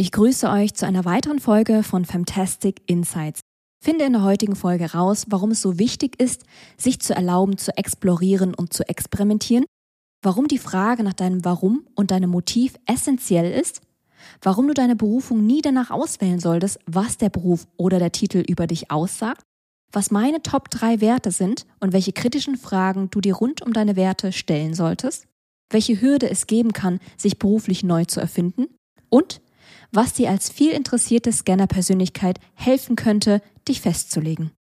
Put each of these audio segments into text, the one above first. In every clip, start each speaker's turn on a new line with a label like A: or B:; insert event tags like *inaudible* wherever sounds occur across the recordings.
A: Ich grüße euch zu einer weiteren Folge von Fantastic Insights. Finde in der heutigen Folge raus, warum es so wichtig ist, sich zu erlauben, zu explorieren und zu experimentieren, warum die Frage nach deinem Warum und deinem Motiv essentiell ist, warum du deine Berufung nie danach auswählen solltest, was der Beruf oder der Titel über dich aussagt, was meine Top 3 Werte sind und welche kritischen Fragen du dir rund um deine Werte stellen solltest, welche Hürde es geben kann, sich beruflich neu zu erfinden. Und was dir als viel interessierte Scanner-Persönlichkeit helfen könnte, dich festzulegen.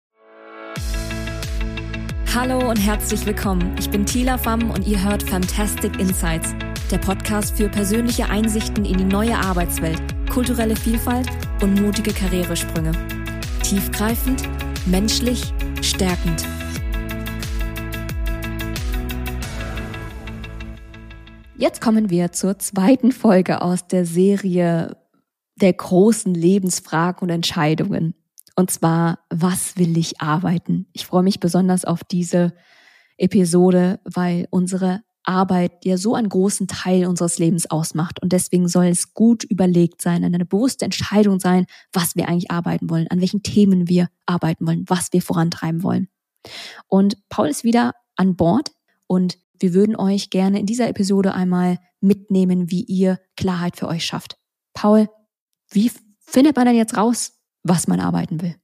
A: Hallo und herzlich willkommen. Ich bin Tila Pham und ihr hört Fantastic Insights, der Podcast für persönliche Einsichten in die neue Arbeitswelt, kulturelle Vielfalt und mutige Karrieresprünge. Tiefgreifend, menschlich, stärkend. Jetzt kommen wir zur zweiten Folge aus der Serie der großen Lebensfragen und Entscheidungen. Und zwar, was will ich arbeiten? Ich freue mich besonders auf diese Episode, weil unsere Arbeit ja so einen großen Teil unseres Lebens ausmacht. Und deswegen soll es gut überlegt sein, eine bewusste Entscheidung sein, was wir eigentlich arbeiten wollen, an welchen Themen wir arbeiten wollen, was wir vorantreiben wollen. Und Paul ist wieder an Bord und wir würden euch gerne in dieser Episode einmal mitnehmen, wie ihr Klarheit für euch schafft. Paul, wie findet man denn jetzt raus, was man arbeiten will?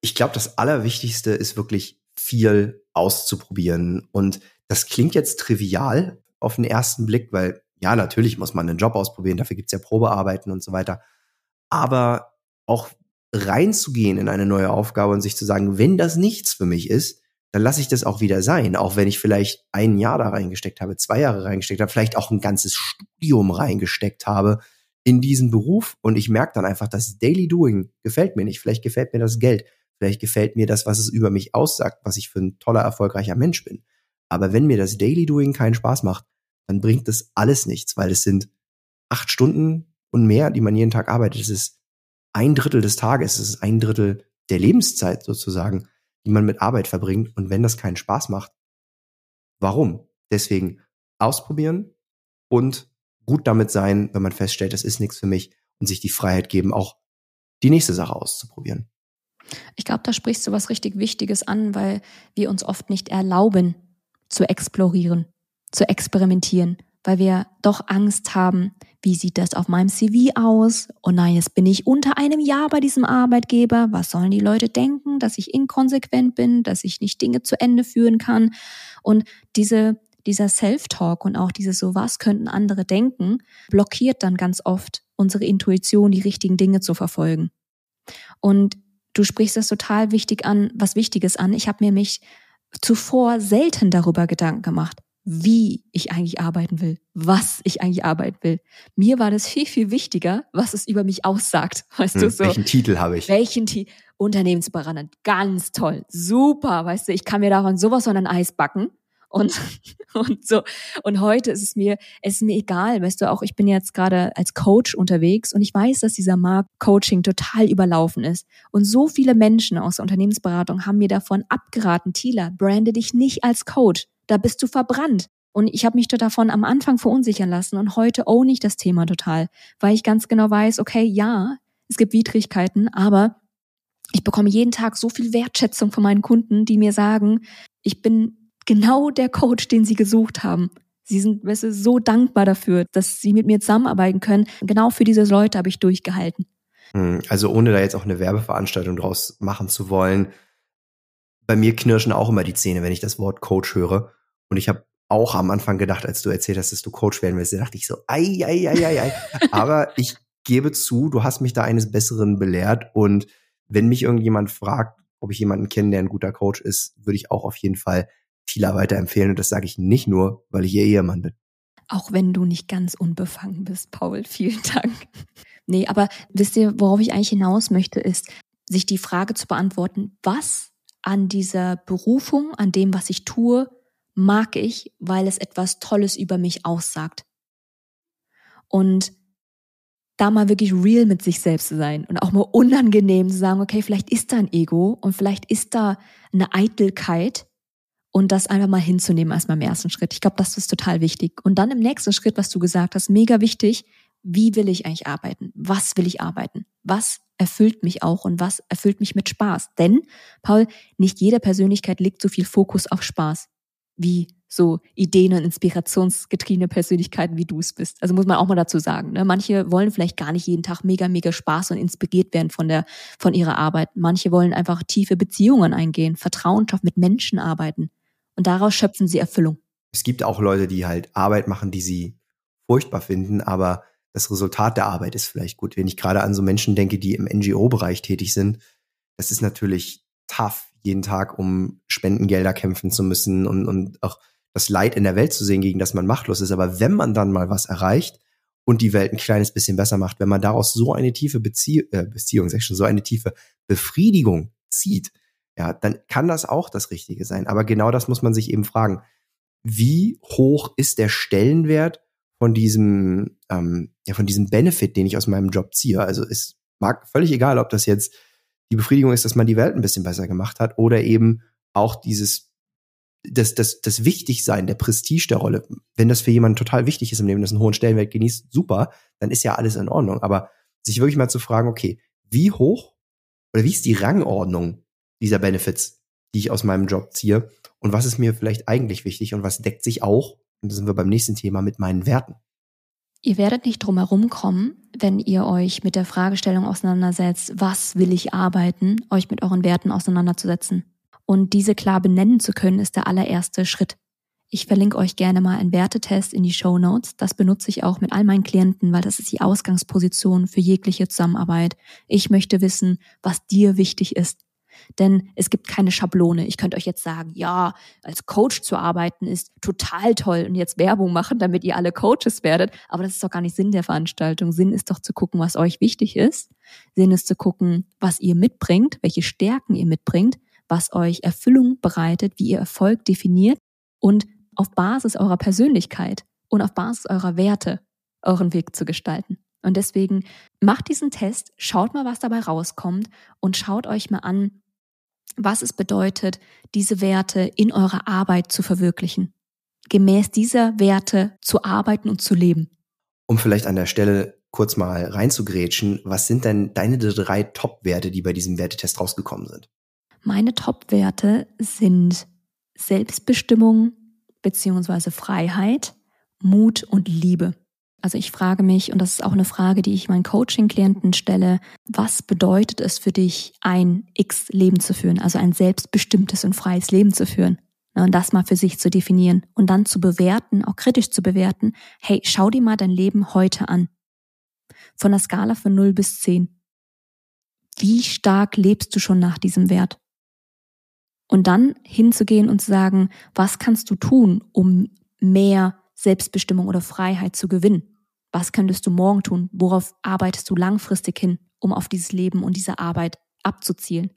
B: Ich glaube, das Allerwichtigste ist wirklich viel auszuprobieren. Und das klingt jetzt trivial auf den ersten Blick, weil ja, natürlich muss man einen Job ausprobieren, dafür gibt's ja Probearbeiten und so weiter. Aber auch reinzugehen in eine neue Aufgabe und sich zu sagen, wenn das nichts für mich ist, dann lasse ich das auch wieder sein. Auch wenn ich vielleicht ein Jahr da reingesteckt habe, zwei Jahre reingesteckt habe, vielleicht auch ein ganzes Studium reingesteckt habe, in diesen Beruf und ich merke dann einfach, das Daily Doing gefällt mir nicht. Vielleicht gefällt mir das Geld. Vielleicht gefällt mir das, was es über mich aussagt, was ich für ein toller, erfolgreicher Mensch bin. Aber wenn mir das Daily Doing keinen Spaß macht, dann bringt das alles nichts, weil es sind acht Stunden und mehr, die man jeden Tag arbeitet. Es ist ein Drittel des Tages, es ist ein Drittel der Lebenszeit sozusagen, die man mit Arbeit verbringt. Und wenn das keinen Spaß macht, warum? Deswegen ausprobieren und gut damit sein, wenn man feststellt, das ist nichts für mich und sich die Freiheit geben, auch die nächste Sache auszuprobieren.
A: Ich glaube, da sprichst du was richtig Wichtiges an, weil wir uns oft nicht erlauben, zu explorieren, zu experimentieren, weil wir doch Angst haben, wie sieht das auf meinem CV aus? Oh nein, jetzt bin ich unter einem Jahr bei diesem Arbeitgeber. Was sollen die Leute denken, dass ich inkonsequent bin, dass ich nicht Dinge zu Ende führen kann? Und diese dieser Self-Talk und auch dieses so, was könnten andere denken, blockiert dann ganz oft unsere Intuition, die richtigen Dinge zu verfolgen. Und du sprichst das total wichtig an, was Wichtiges an. Ich habe mir mich zuvor selten darüber Gedanken gemacht, wie ich eigentlich arbeiten will, was ich eigentlich arbeiten will. Mir war das viel, viel wichtiger, was es über mich aussagt. *laughs* Weißt hm, du so?
B: Welchen Titel habe ich?
A: Welchen Titel? Unternehmensberater. Ganz toll. Super. Weißt du, ich kann mir davon sowas von ein Eis backen. Und, *laughs* und so. Und heute ist es mir, es ist mir egal, weißt du, auch ich bin jetzt gerade als Coach unterwegs und ich weiß, dass dieser Markt Coaching total überlaufen ist. Und so viele Menschen aus der Unternehmensberatung haben mir davon abgeraten, Tila, brande dich nicht als Coach. Da bist du verbrannt. Und ich habe mich davon am Anfang verunsichern lassen und heute own ich das Thema total, weil ich ganz genau weiß, okay, ja, es gibt Widrigkeiten, aber ich bekomme jeden Tag so viel Wertschätzung von meinen Kunden, die mir sagen, ich bin genau der Coach, den sie gesucht haben. Sie sind weißt du, so dankbar dafür, dass sie mit mir zusammenarbeiten können. Genau für diese Leute habe ich durchgehalten.
B: Hm, also ohne da jetzt auch eine Werbeveranstaltung draus machen zu wollen, bei mir knirschen auch immer die Zähne, wenn ich das Wort Coach höre. Und ich habe auch am Anfang gedacht, als du erzählt hast, dass du Coach werden willst, da dachte ich so, ei, ei, ei, ei, ei. *laughs* Aber ich gebe zu, du hast mich da eines Besseren belehrt. Und wenn mich irgendjemand fragt, ob ich jemanden kenne, der ein guter Coach ist, würde ich auch auf jeden Fall Tila weiterempfehlen. Und das sage ich nicht nur, weil ich ihr Ehemann bin.
A: Auch wenn du nicht ganz unbefangen bist, Paul. *laughs* Vielen Dank. Nee, aber wisst ihr, worauf ich eigentlich hinaus möchte, ist, sich die Frage zu beantworten, was an dieser Berufung, an dem, was ich tue, mag ich, weil es etwas Tolles über mich aussagt. Und da mal wirklich real mit sich selbst zu sein und auch mal unangenehm zu sagen, okay, vielleicht ist da ein Ego und vielleicht ist da eine Eitelkeit, und das einfach mal hinzunehmen erstmal im ersten Schritt. Ich glaube, das ist total wichtig. Und dann im nächsten Schritt, was du gesagt hast, mega wichtig, wie will ich eigentlich arbeiten? Was will ich arbeiten? Was erfüllt mich auch und was erfüllt mich mit Spaß? Denn, Paul, nicht jede Persönlichkeit legt so viel Fokus auf Spaß wie so Ideen- und inspirationsgetriebene Persönlichkeiten, wie du es bist. Also muss man auch mal dazu sagen. Ne? Manche wollen vielleicht gar nicht jeden Tag mega, mega Spaß und inspiriert werden von der, von ihrer Arbeit. Manche wollen einfach tiefe Beziehungen eingehen, Vertrauenschaft mit Menschen arbeiten. Und daraus schöpfen sie Erfüllung.
B: Es gibt auch Leute, die halt Arbeit machen, die sie furchtbar finden, aber das Resultat der Arbeit ist vielleicht gut. Wenn ich gerade an so Menschen denke, die im NGO-Bereich tätig sind, das ist natürlich tough, jeden Tag um Spendengelder kämpfen zu müssen und, und auch das Leid in der Welt zu sehen, gegen das man machtlos ist. Aber wenn man dann mal was erreicht und die Welt ein kleines bisschen besser macht, wenn man daraus so eine tiefe Bezie äh, Beziehung, sag ich schon, so eine tiefe Befriedigung zieht, ja, dann kann das auch das Richtige sein. Aber genau das muss man sich eben fragen. Wie hoch ist der Stellenwert von diesem, ähm, ja, von diesem Benefit, den ich aus meinem Job ziehe? Also es mag völlig egal, ob das jetzt die Befriedigung ist, dass man die Welt ein bisschen besser gemacht hat oder eben auch dieses das, das, das Wichtigsein, der Prestige der Rolle. Wenn das für jemanden total wichtig ist im Leben, das einen hohen Stellenwert genießt, super, dann ist ja alles in Ordnung. Aber sich wirklich mal zu fragen, okay, wie hoch oder wie ist die Rangordnung dieser Benefits, die ich aus meinem Job ziehe und was ist mir vielleicht eigentlich wichtig und was deckt sich auch, und da sind wir beim nächsten Thema, mit meinen Werten.
A: Ihr werdet nicht drum herum kommen, wenn ihr euch mit der Fragestellung auseinandersetzt, was will ich arbeiten, euch mit euren Werten auseinanderzusetzen. Und diese klar benennen zu können, ist der allererste Schritt. Ich verlinke euch gerne mal einen Wertetest in die Show Notes. Das benutze ich auch mit all meinen Klienten, weil das ist die Ausgangsposition für jegliche Zusammenarbeit. Ich möchte wissen, was dir wichtig ist. Denn es gibt keine Schablone. Ich könnte euch jetzt sagen, ja, als Coach zu arbeiten ist total toll und jetzt Werbung machen, damit ihr alle Coaches werdet. Aber das ist doch gar nicht Sinn der Veranstaltung. Sinn ist doch zu gucken, was euch wichtig ist. Sinn ist zu gucken, was ihr mitbringt, welche Stärken ihr mitbringt, was euch Erfüllung bereitet, wie ihr Erfolg definiert und auf Basis eurer Persönlichkeit und auf Basis eurer Werte euren Weg zu gestalten. Und deswegen macht diesen Test, schaut mal, was dabei rauskommt und schaut euch mal an, was es bedeutet, diese Werte in eurer Arbeit zu verwirklichen. Gemäß dieser Werte zu arbeiten und zu leben.
B: Um vielleicht an der Stelle kurz mal reinzugrätschen, was sind denn deine drei Top-Werte, die bei diesem Wertetest rausgekommen sind?
A: Meine Top-Werte sind Selbstbestimmung beziehungsweise Freiheit, Mut und Liebe. Also ich frage mich, und das ist auch eine Frage, die ich meinen Coaching-Klienten stelle, was bedeutet es für dich, ein X-Leben zu führen, also ein selbstbestimmtes und freies Leben zu führen? Und das mal für sich zu definieren und dann zu bewerten, auch kritisch zu bewerten, hey, schau dir mal dein Leben heute an. Von der Skala von 0 bis 10. Wie stark lebst du schon nach diesem Wert? Und dann hinzugehen und zu sagen, was kannst du tun, um mehr Selbstbestimmung oder Freiheit zu gewinnen? Was könntest du morgen tun? Worauf arbeitest du langfristig hin, um auf dieses Leben und diese Arbeit abzuzielen?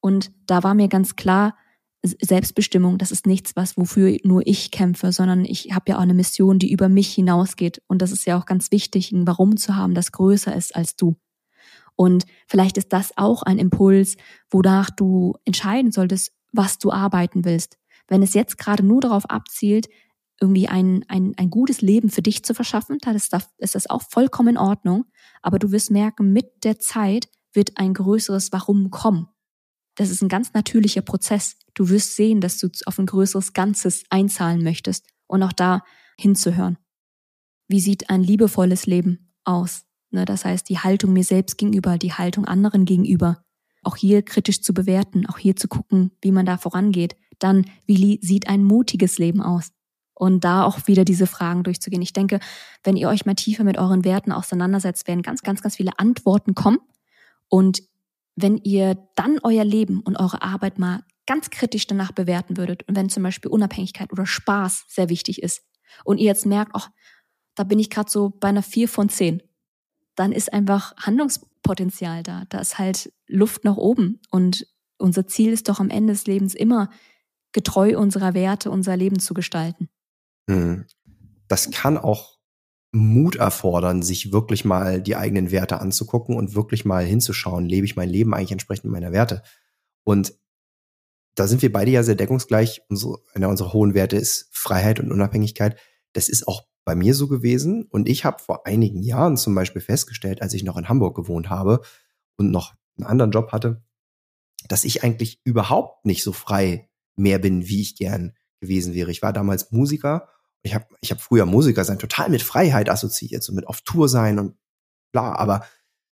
A: Und da war mir ganz klar, Selbstbestimmung, das ist nichts, was wofür nur ich kämpfe, sondern ich habe ja auch eine Mission, die über mich hinausgeht. Und das ist ja auch ganz wichtig, ein Warum zu haben, das größer ist als du. Und vielleicht ist das auch ein Impuls, wonach du entscheiden solltest, was du arbeiten willst. Wenn es jetzt gerade nur darauf abzielt, irgendwie ein, ein, ein gutes Leben für dich zu verschaffen, dann ist das, ist das auch vollkommen in Ordnung. Aber du wirst merken, mit der Zeit wird ein größeres Warum kommen. Das ist ein ganz natürlicher Prozess. Du wirst sehen, dass du auf ein größeres Ganzes einzahlen möchtest und auch da hinzuhören. Wie sieht ein liebevolles Leben aus? Ne, das heißt, die Haltung mir selbst gegenüber, die Haltung anderen gegenüber. Auch hier kritisch zu bewerten, auch hier zu gucken, wie man da vorangeht. Dann, wie sieht ein mutiges Leben aus? Und da auch wieder diese Fragen durchzugehen. Ich denke, wenn ihr euch mal tiefer mit euren Werten auseinandersetzt, werden ganz, ganz, ganz viele Antworten kommen. Und wenn ihr dann euer Leben und eure Arbeit mal ganz kritisch danach bewerten würdet und wenn zum Beispiel Unabhängigkeit oder Spaß sehr wichtig ist und ihr jetzt merkt, ach, da bin ich gerade so bei einer vier von zehn, dann ist einfach Handlungspotenzial da. Da ist halt Luft nach oben. Und unser Ziel ist doch am Ende des Lebens immer, getreu unserer Werte unser Leben zu gestalten.
B: Hm. Das kann auch Mut erfordern, sich wirklich mal die eigenen Werte anzugucken und wirklich mal hinzuschauen, lebe ich mein Leben eigentlich entsprechend meiner Werte? Und da sind wir beide ja sehr deckungsgleich. Unsere, einer unserer hohen Werte ist Freiheit und Unabhängigkeit. Das ist auch bei mir so gewesen. Und ich habe vor einigen Jahren zum Beispiel festgestellt, als ich noch in Hamburg gewohnt habe und noch einen anderen Job hatte, dass ich eigentlich überhaupt nicht so frei mehr bin, wie ich gern gewesen wäre. Ich war damals Musiker. Ich habe ich hab früher Musiker sein total mit Freiheit assoziiert, so mit auf Tour sein und bla. Aber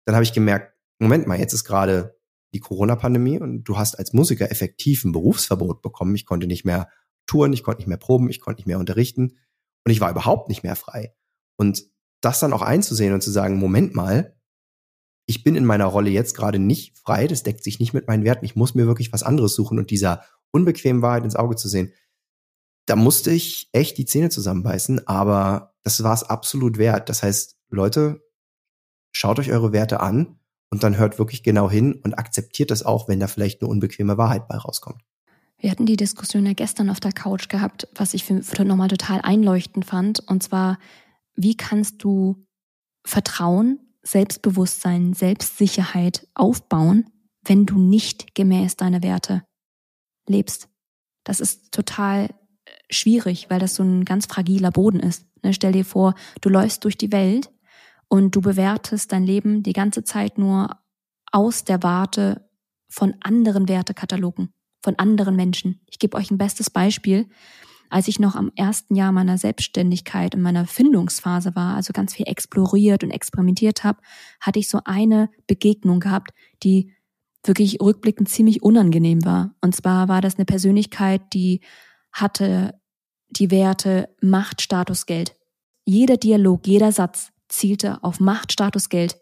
B: dann habe ich gemerkt, Moment mal, jetzt ist gerade die Corona-Pandemie und du hast als Musiker effektiv ein Berufsverbot bekommen. Ich konnte nicht mehr touren, ich konnte nicht mehr proben, ich konnte nicht mehr unterrichten und ich war überhaupt nicht mehr frei. Und das dann auch einzusehen und zu sagen, Moment mal, ich bin in meiner Rolle jetzt gerade nicht frei, das deckt sich nicht mit meinen Werten, ich muss mir wirklich was anderes suchen und dieser unbequemen Wahrheit ins Auge zu sehen, da musste ich echt die Zähne zusammenbeißen, aber das war es absolut wert. Das heißt, Leute, schaut euch eure Werte an und dann hört wirklich genau hin und akzeptiert das auch, wenn da vielleicht eine unbequeme Wahrheit bei rauskommt.
A: Wir hatten die Diskussion ja gestern auf der Couch gehabt, was ich für, für nochmal total einleuchtend fand. Und zwar, wie kannst du Vertrauen, Selbstbewusstsein, Selbstsicherheit aufbauen, wenn du nicht gemäß deiner Werte lebst? Das ist total schwierig, weil das so ein ganz fragiler Boden ist. Ne, stell dir vor, du läufst durch die Welt und du bewertest dein Leben die ganze Zeit nur aus der Warte von anderen Wertekatalogen, von anderen Menschen. Ich gebe euch ein bestes Beispiel. Als ich noch am ersten Jahr meiner Selbstständigkeit in meiner Findungsphase war, also ganz viel exploriert und experimentiert habe, hatte ich so eine Begegnung gehabt, die wirklich rückblickend ziemlich unangenehm war. Und zwar war das eine Persönlichkeit, die hatte die Werte Macht, Status, Geld. Jeder Dialog, jeder Satz zielte auf Macht, Status, Geld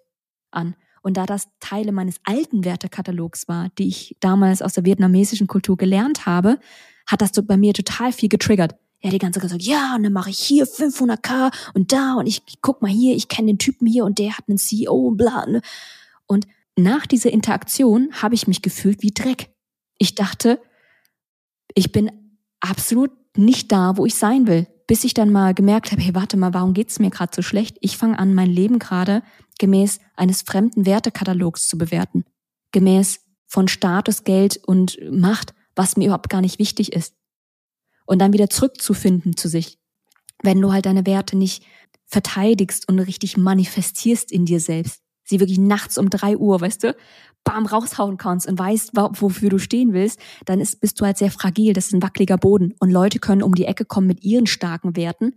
A: an. Und da das Teile meines alten Wertekatalogs war, die ich damals aus der vietnamesischen Kultur gelernt habe, hat das bei mir total viel getriggert. Er hat die ganze Zeit gesagt, ja, und dann mache ich hier 500k und da und ich guck mal hier, ich kenne den Typen hier und der hat einen CEO und bla. Ne? Und nach dieser Interaktion habe ich mich gefühlt wie Dreck. Ich dachte, ich bin absolut nicht da, wo ich sein will bis ich dann mal gemerkt habe, hey, warte mal, warum geht's mir gerade so schlecht? Ich fange an, mein Leben gerade gemäß eines fremden Wertekatalogs zu bewerten. Gemäß von Status, Geld und Macht, was mir überhaupt gar nicht wichtig ist. Und dann wieder zurückzufinden zu sich. Wenn du halt deine Werte nicht verteidigst und richtig manifestierst in dir selbst. Sie wirklich nachts um drei Uhr, weißt du, bam, raushauen kannst und weißt, wofür du stehen willst, dann ist, bist du halt sehr fragil. Das ist ein wackeliger Boden. Und Leute können um die Ecke kommen mit ihren starken Werten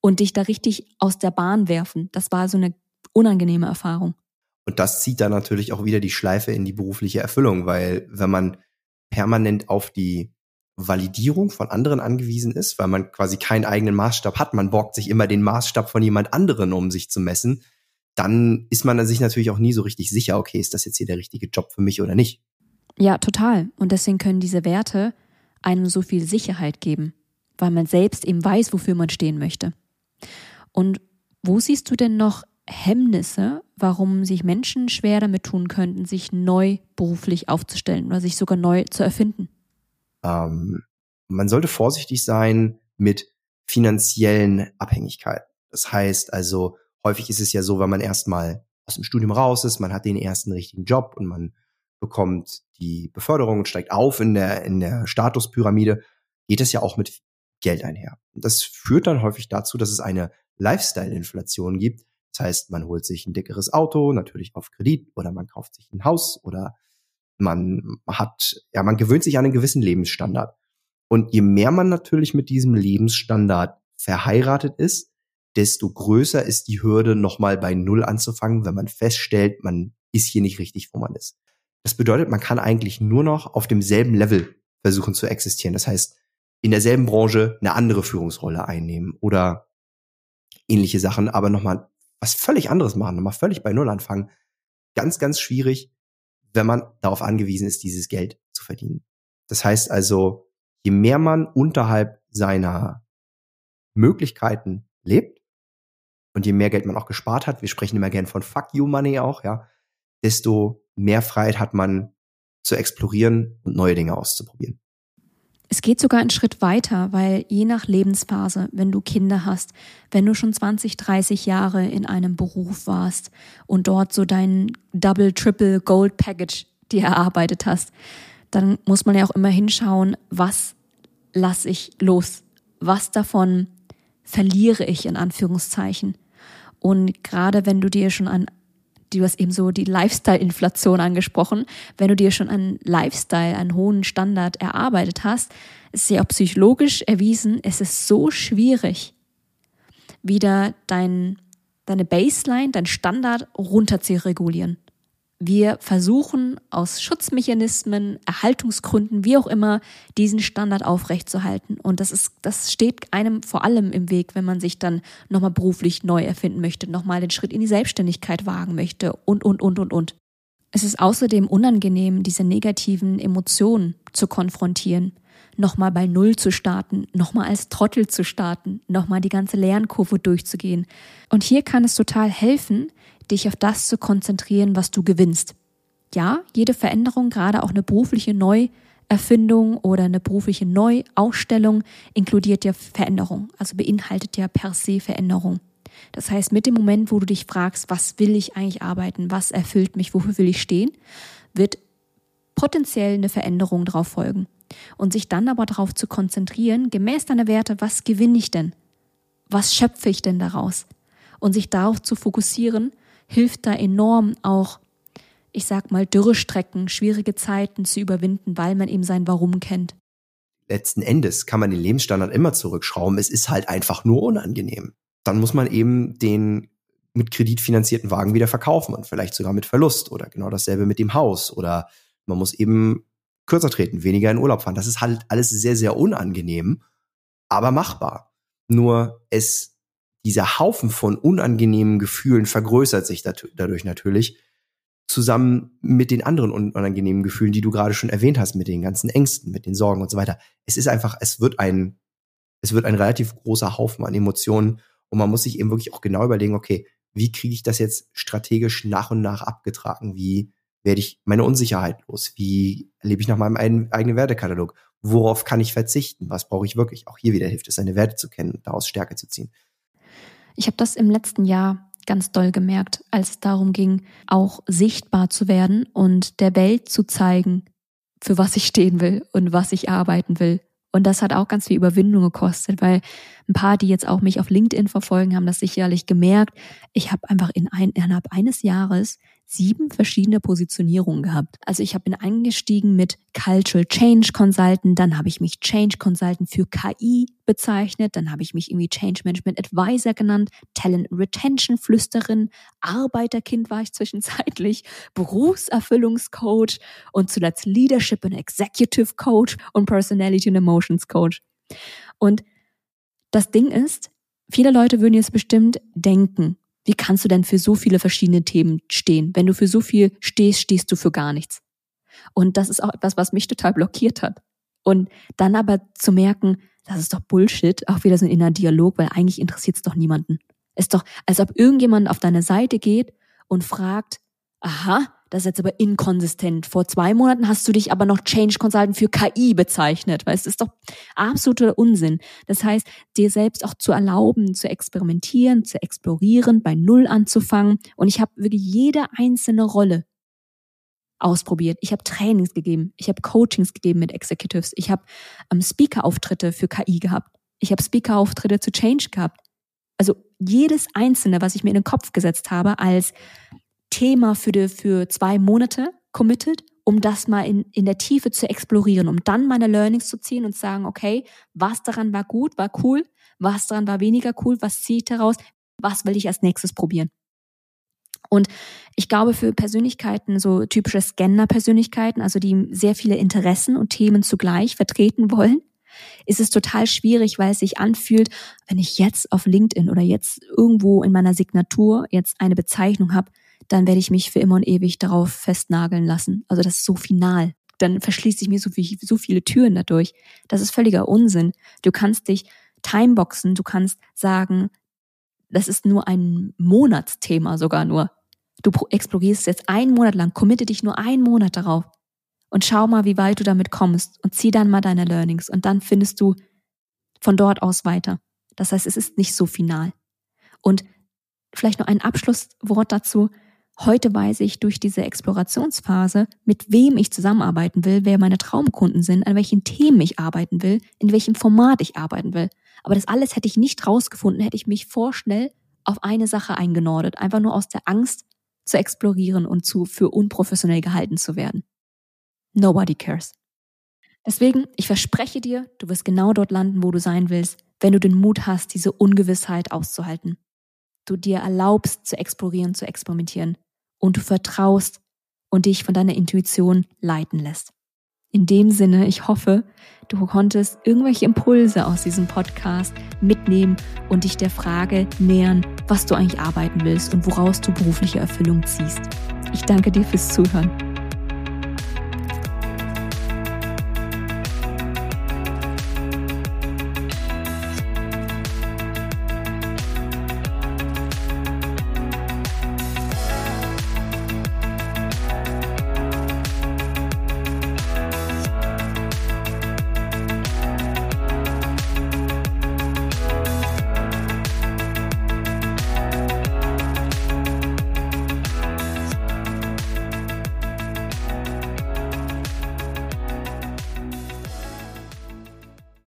A: und dich da richtig aus der Bahn werfen. Das war so eine unangenehme Erfahrung.
B: Und das zieht dann natürlich auch wieder die Schleife in die berufliche Erfüllung, weil wenn man permanent auf die Validierung von anderen angewiesen ist, weil man quasi keinen eigenen Maßstab hat, man borgt sich immer den Maßstab von jemand anderen, um sich zu messen, dann ist man sich natürlich auch nie so richtig sicher, okay, ist das jetzt hier der richtige Job für mich oder nicht.
A: Ja, total. Und deswegen können diese Werte einem so viel Sicherheit geben, weil man selbst eben weiß, wofür man stehen möchte. Und wo siehst du denn noch Hemmnisse, warum sich Menschen schwer damit tun könnten, sich neu beruflich aufzustellen oder sich sogar neu zu erfinden?
B: Ähm, man sollte vorsichtig sein mit finanziellen Abhängigkeiten. Das heißt also, häufig ist es ja so, wenn man erstmal aus dem Studium raus ist, man hat den ersten richtigen Job und man bekommt die Beförderung und steigt auf in der, in der Statuspyramide, geht es ja auch mit Geld einher. Und das führt dann häufig dazu, dass es eine Lifestyle-Inflation gibt. Das heißt, man holt sich ein dickeres Auto, natürlich auf Kredit, oder man kauft sich ein Haus, oder man hat, ja, man gewöhnt sich an einen gewissen Lebensstandard. Und je mehr man natürlich mit diesem Lebensstandard verheiratet ist, desto größer ist die Hürde, nochmal bei Null anzufangen, wenn man feststellt, man ist hier nicht richtig, wo man ist. Das bedeutet, man kann eigentlich nur noch auf demselben Level versuchen zu existieren. Das heißt, in derselben Branche eine andere Führungsrolle einnehmen oder ähnliche Sachen, aber nochmal was völlig anderes machen, nochmal völlig bei Null anfangen. Ganz, ganz schwierig, wenn man darauf angewiesen ist, dieses Geld zu verdienen. Das heißt also, je mehr man unterhalb seiner Möglichkeiten lebt, und je mehr Geld man auch gespart hat, wir sprechen immer gern von Fuck You Money auch, ja, desto mehr Freiheit hat man zu explorieren und neue Dinge auszuprobieren.
A: Es geht sogar einen Schritt weiter, weil je nach Lebensphase, wenn du Kinder hast, wenn du schon 20, 30 Jahre in einem Beruf warst und dort so dein Double, Triple Gold Package dir erarbeitet hast, dann muss man ja auch immer hinschauen, was lasse ich los? Was davon verliere ich in Anführungszeichen. Und gerade wenn du dir schon an, du hast eben so die Lifestyle-Inflation angesprochen, wenn du dir schon einen Lifestyle, einen hohen Standard erarbeitet hast, ist ja auch psychologisch erwiesen, es ist so schwierig, wieder dein, deine Baseline, dein Standard runter zu regulieren. Wir versuchen aus Schutzmechanismen, Erhaltungsgründen, wie auch immer, diesen Standard aufrechtzuerhalten. Und das ist, das steht einem vor allem im Weg, wenn man sich dann nochmal beruflich neu erfinden möchte, nochmal den Schritt in die Selbstständigkeit wagen möchte und, und, und, und, und. Es ist außerdem unangenehm, diese negativen Emotionen zu konfrontieren, nochmal bei Null zu starten, nochmal als Trottel zu starten, nochmal die ganze Lernkurve durchzugehen. Und hier kann es total helfen, dich auf das zu konzentrieren, was du gewinnst. Ja, jede Veränderung, gerade auch eine berufliche Neuerfindung oder eine berufliche Neuausstellung, inkludiert ja Veränderung, also beinhaltet ja per se Veränderung. Das heißt, mit dem Moment, wo du dich fragst, was will ich eigentlich arbeiten, was erfüllt mich, wofür will ich stehen, wird potenziell eine Veränderung darauf folgen. Und sich dann aber darauf zu konzentrieren, gemäß deiner Werte, was gewinne ich denn? Was schöpfe ich denn daraus? Und sich darauf zu fokussieren, hilft da enorm auch, ich sag mal, Dürrestrecken, schwierige Zeiten zu überwinden, weil man eben sein Warum kennt.
B: Letzten Endes kann man den Lebensstandard immer zurückschrauben. Es ist halt einfach nur unangenehm. Dann muss man eben den mit Kredit finanzierten Wagen wieder verkaufen und vielleicht sogar mit Verlust oder genau dasselbe mit dem Haus oder man muss eben kürzer treten, weniger in Urlaub fahren. Das ist halt alles sehr, sehr unangenehm, aber machbar. Nur es dieser Haufen von unangenehmen Gefühlen vergrößert sich dadurch natürlich zusammen mit den anderen unangenehmen Gefühlen, die du gerade schon erwähnt hast, mit den ganzen Ängsten, mit den Sorgen und so weiter. Es ist einfach, es wird ein, es wird ein relativ großer Haufen an Emotionen und man muss sich eben wirklich auch genau überlegen, okay, wie kriege ich das jetzt strategisch nach und nach abgetragen? Wie werde ich meine Unsicherheit los? Wie lebe ich nach meinem eigenen Wertekatalog? Worauf kann ich verzichten? Was brauche ich wirklich? Auch hier wieder hilft es, seine Werte zu kennen, daraus Stärke zu ziehen.
A: Ich habe das im letzten Jahr ganz doll gemerkt, als es darum ging, auch sichtbar zu werden und der Welt zu zeigen, für was ich stehen will und was ich arbeiten will. Und das hat auch ganz viel Überwindung gekostet, weil ein paar, die jetzt auch mich auf LinkedIn verfolgen, haben das sicherlich gemerkt. Ich habe einfach in ein, innerhalb eines Jahres sieben verschiedene Positionierungen gehabt. Also ich habe bin eingestiegen mit Cultural Change Consultant, dann habe ich mich Change Consultant für KI bezeichnet, dann habe ich mich irgendwie Change Management Advisor genannt, Talent Retention Flüsterin, Arbeiterkind war ich zwischenzeitlich, Berufserfüllungscoach und zuletzt Leadership and Executive Coach und Personality and Emotions Coach. Und das Ding ist, viele Leute würden jetzt bestimmt denken, wie kannst du denn für so viele verschiedene Themen stehen? Wenn du für so viel stehst, stehst du für gar nichts. Und das ist auch etwas, was mich total blockiert hat. Und dann aber zu merken, das ist doch Bullshit, auch wieder so ein innerer Dialog, weil eigentlich interessiert es doch niemanden. Ist doch, als ob irgendjemand auf deine Seite geht und fragt, aha, das ist jetzt aber inkonsistent. Vor zwei Monaten hast du dich aber noch Change Consultant für KI bezeichnet, weil es ist doch absoluter Unsinn. Das heißt, dir selbst auch zu erlauben, zu experimentieren, zu explorieren, bei Null anzufangen. Und ich habe wirklich jede einzelne Rolle ausprobiert. Ich habe Trainings gegeben, ich habe Coachings gegeben mit Executives, ich habe ähm, Speaker-Auftritte für KI gehabt, ich habe Speaker-Auftritte zu Change gehabt. Also jedes einzelne, was ich mir in den Kopf gesetzt habe als Thema für, die, für zwei Monate committed, um das mal in, in der Tiefe zu explorieren, um dann meine Learnings zu ziehen und sagen, okay, was daran war gut, war cool, was daran war weniger cool, was ziehe ich daraus, was will ich als nächstes probieren. Und ich glaube, für Persönlichkeiten, so typische Scanner-Persönlichkeiten, also die sehr viele Interessen und Themen zugleich vertreten wollen, ist es total schwierig, weil es sich anfühlt, wenn ich jetzt auf LinkedIn oder jetzt irgendwo in meiner Signatur jetzt eine Bezeichnung habe, dann werde ich mich für immer und ewig darauf festnageln lassen. Also das ist so final. Dann verschließt sich mir so, viel, so viele Türen dadurch. Das ist völliger Unsinn. Du kannst dich timeboxen, du kannst sagen, das ist nur ein Monatsthema sogar nur. Du explorierst jetzt einen Monat lang, committe dich nur einen Monat darauf und schau mal, wie weit du damit kommst und zieh dann mal deine Learnings und dann findest du von dort aus weiter. Das heißt, es ist nicht so final. Und vielleicht noch ein Abschlusswort dazu Heute weiß ich durch diese Explorationsphase, mit wem ich zusammenarbeiten will, wer meine Traumkunden sind, an welchen Themen ich arbeiten will, in welchem Format ich arbeiten will. Aber das alles hätte ich nicht rausgefunden, hätte ich mich vorschnell auf eine Sache eingenordet, einfach nur aus der Angst zu explorieren und zu für unprofessionell gehalten zu werden. Nobody cares. Deswegen, ich verspreche dir, du wirst genau dort landen, wo du sein willst, wenn du den Mut hast, diese Ungewissheit auszuhalten. Du dir erlaubst zu explorieren, zu experimentieren und du vertraust und dich von deiner Intuition leiten lässt. In dem Sinne, ich hoffe, du konntest irgendwelche Impulse aus diesem Podcast mitnehmen und dich der Frage nähern, was du eigentlich arbeiten willst und woraus du berufliche Erfüllung ziehst. Ich danke dir fürs Zuhören.